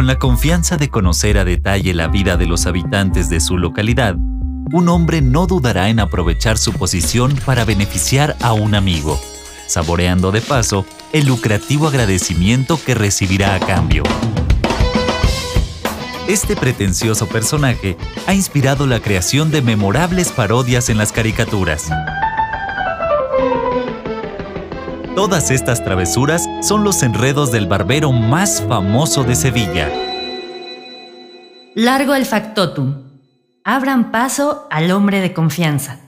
Con la confianza de conocer a detalle la vida de los habitantes de su localidad, un hombre no dudará en aprovechar su posición para beneficiar a un amigo, saboreando de paso el lucrativo agradecimiento que recibirá a cambio. Este pretencioso personaje ha inspirado la creación de memorables parodias en las caricaturas. Todas estas travesuras son los enredos del barbero más famoso de Sevilla. Largo el factotum. Abran paso al hombre de confianza.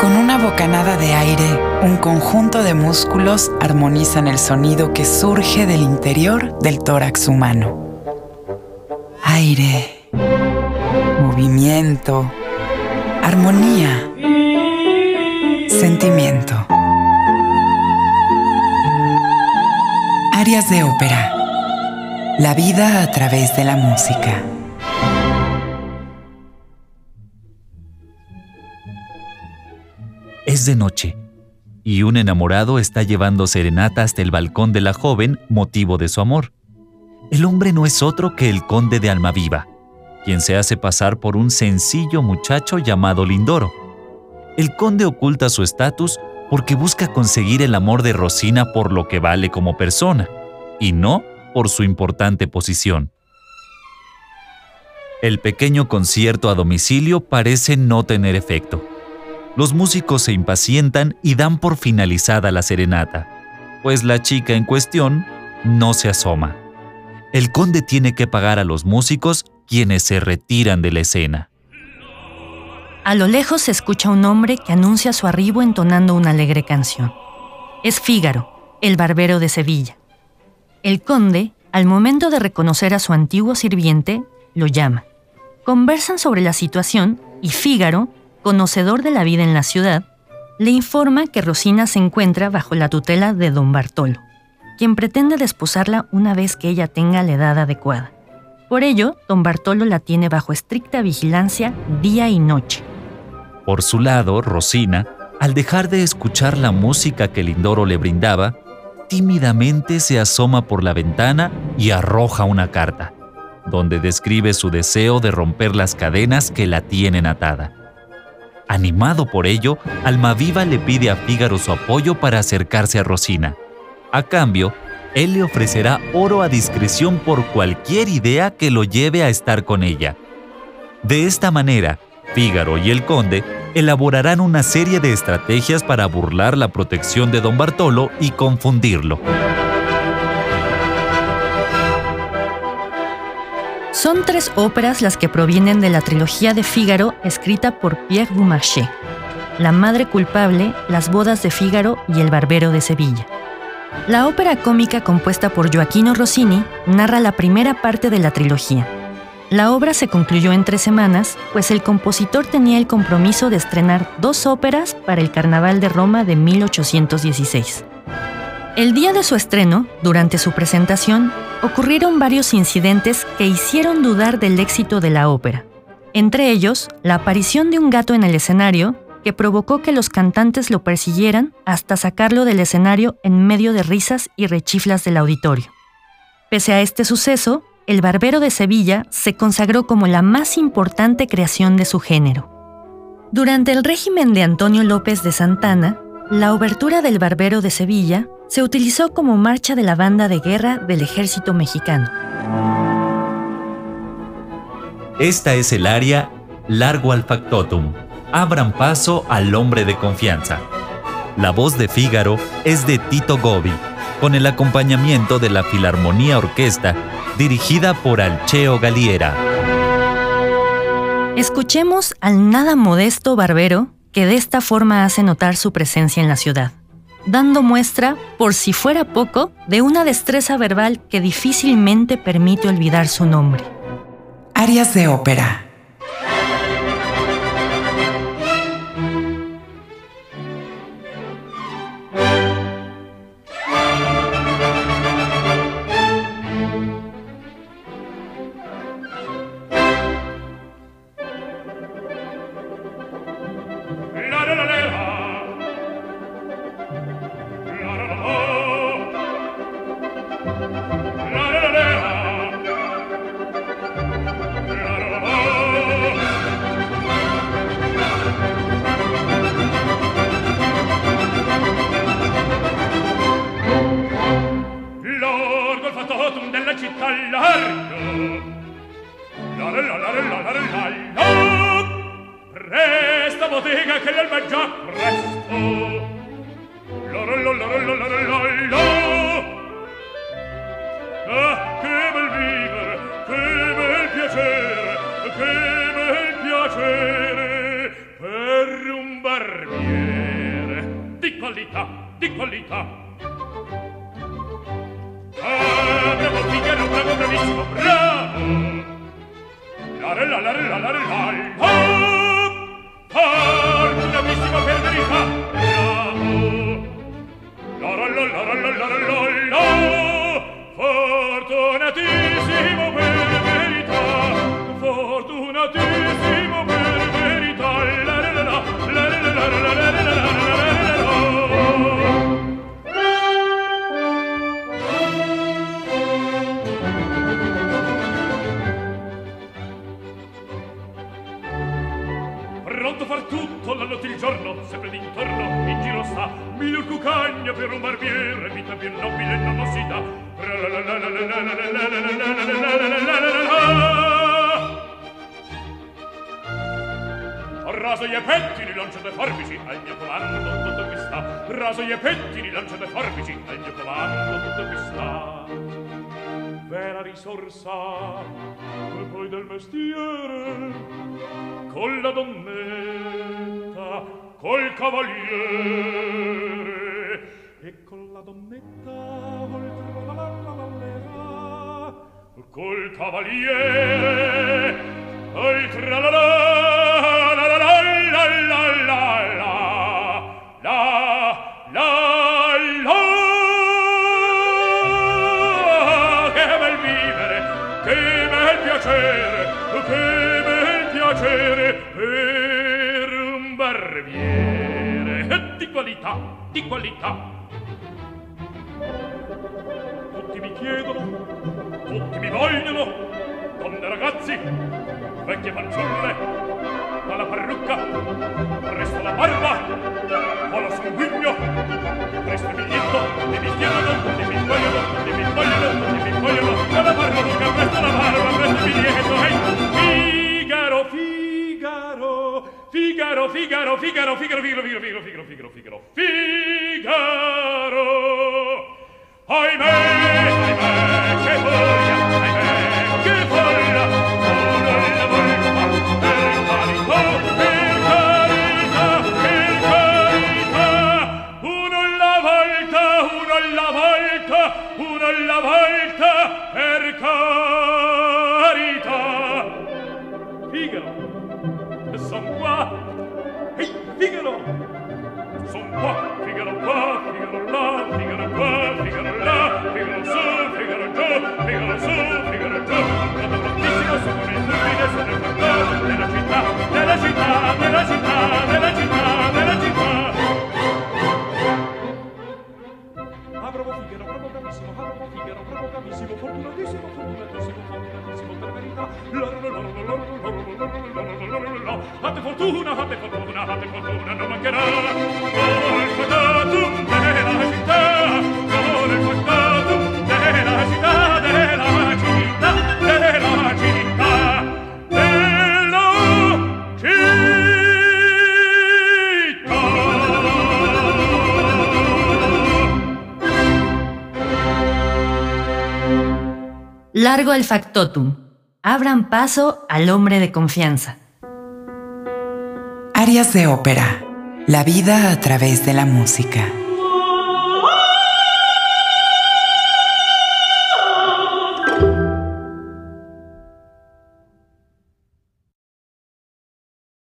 Con una bocanada de aire, un conjunto de músculos armonizan el sonido que surge del interior del tórax humano. Aire, movimiento, armonía, sentimiento. Áreas de ópera. La vida a través de la música. Es de noche, y un enamorado está llevando serenata hasta el balcón de la joven, motivo de su amor. El hombre no es otro que el conde de Almaviva, quien se hace pasar por un sencillo muchacho llamado Lindoro. El conde oculta su estatus porque busca conseguir el amor de Rosina por lo que vale como persona, y no por su importante posición. El pequeño concierto a domicilio parece no tener efecto. Los músicos se impacientan y dan por finalizada la serenata, pues la chica en cuestión no se asoma. El conde tiene que pagar a los músicos quienes se retiran de la escena. A lo lejos se escucha un hombre que anuncia su arribo entonando una alegre canción. Es Fígaro, el barbero de Sevilla. El conde, al momento de reconocer a su antiguo sirviente, lo llama. Conversan sobre la situación y Fígaro, conocedor de la vida en la ciudad, le informa que Rosina se encuentra bajo la tutela de don Bartolo, quien pretende desposarla una vez que ella tenga la edad adecuada. Por ello, don Bartolo la tiene bajo estricta vigilancia día y noche. Por su lado, Rosina, al dejar de escuchar la música que Lindoro le brindaba, tímidamente se asoma por la ventana y arroja una carta, donde describe su deseo de romper las cadenas que la tienen atada. Animado por ello, Almaviva le pide a Fígaro su apoyo para acercarse a Rosina. A cambio, él le ofrecerá oro a discreción por cualquier idea que lo lleve a estar con ella. De esta manera, Fígaro y el conde elaborarán una serie de estrategias para burlar la protección de don Bartolo y confundirlo. Son tres óperas las que provienen de la trilogía de Fígaro escrita por Pierre Dumarché. La Madre Culpable, Las Bodas de Fígaro y El Barbero de Sevilla. La ópera cómica compuesta por Joaquino Rossini narra la primera parte de la trilogía. La obra se concluyó en tres semanas, pues el compositor tenía el compromiso de estrenar dos óperas para el Carnaval de Roma de 1816. El día de su estreno, durante su presentación, ocurrieron varios incidentes que hicieron dudar del éxito de la ópera. Entre ellos, la aparición de un gato en el escenario que provocó que los cantantes lo persiguieran hasta sacarlo del escenario en medio de risas y rechiflas del auditorio. Pese a este suceso, El Barbero de Sevilla se consagró como la más importante creación de su género. Durante el régimen de Antonio López de Santana, la obertura del Barbero de Sevilla se utilizó como marcha de la banda de guerra del ejército mexicano. Esta es el área Largo al Factotum. Abran paso al hombre de confianza. La voz de Fígaro es de Tito Gobi, con el acompañamiento de la Filarmonía Orquesta, dirigida por Alcheo Galiera. Escuchemos al nada modesto barbero que de esta forma hace notar su presencia en la ciudad, dando muestra, por si fuera poco, de una destreza verbal que difícilmente permite olvidar su nombre. Áreas de ópera. già presto la la la la la la la la ah che bel vivere che bel piacere che bel piacere per un barbiere di qualità di qualità ah bravo figliero bravo bravissimo bravo la la la la la la la la la bravissimo per verità bravo la la la la la la la la. Far tutto la notte il giorno, sempre d'intorno, in giro sta, miglior cucagna per un barbiere, vita più nobile non si dà, Raso gli pettini, lanciate forbici, al mio comando tutto qui sta. Raso gli pettini, lanciate forbici, al mio comando tutto qui sta. vera risorsa e poi del mestiere con la donnetta col cavaliere. E con la donnetta oltre la ballera col cavaliere oltre la di qualità tutti mi chiedono tutti mi vogliono donne ragazzi vecchie fanciulle dalla parrucca presto la barba o lo sanguigno presto il biglietto e mi chiedono e mi vogliono e mi vogliono e mi vogliono dalla parrucca presto la barba presto il biglietto e Figaro Figaro Figaro Figaro Figaro Figaro Figaro Figaro Figaro Figaro Figaro Figaro Figaro chiaro. Ahimè Ah, bravo Figaro, bravo bravissimo, ah, bravo Figaro, bravo bravissimo, fortunatissimo, fortunatissimo, fortunatissimo, per verità. Lorolo, lorolo, lorolo, lorolo, lorolo, lorolo, lorolo, Hatte fortuna, hatte fortuna, hatte fortuna, non mancherà. Oh, il fatato, Largo el factotum. Abran paso al hombre de confianza. Arias de ópera. La vida a través de la música.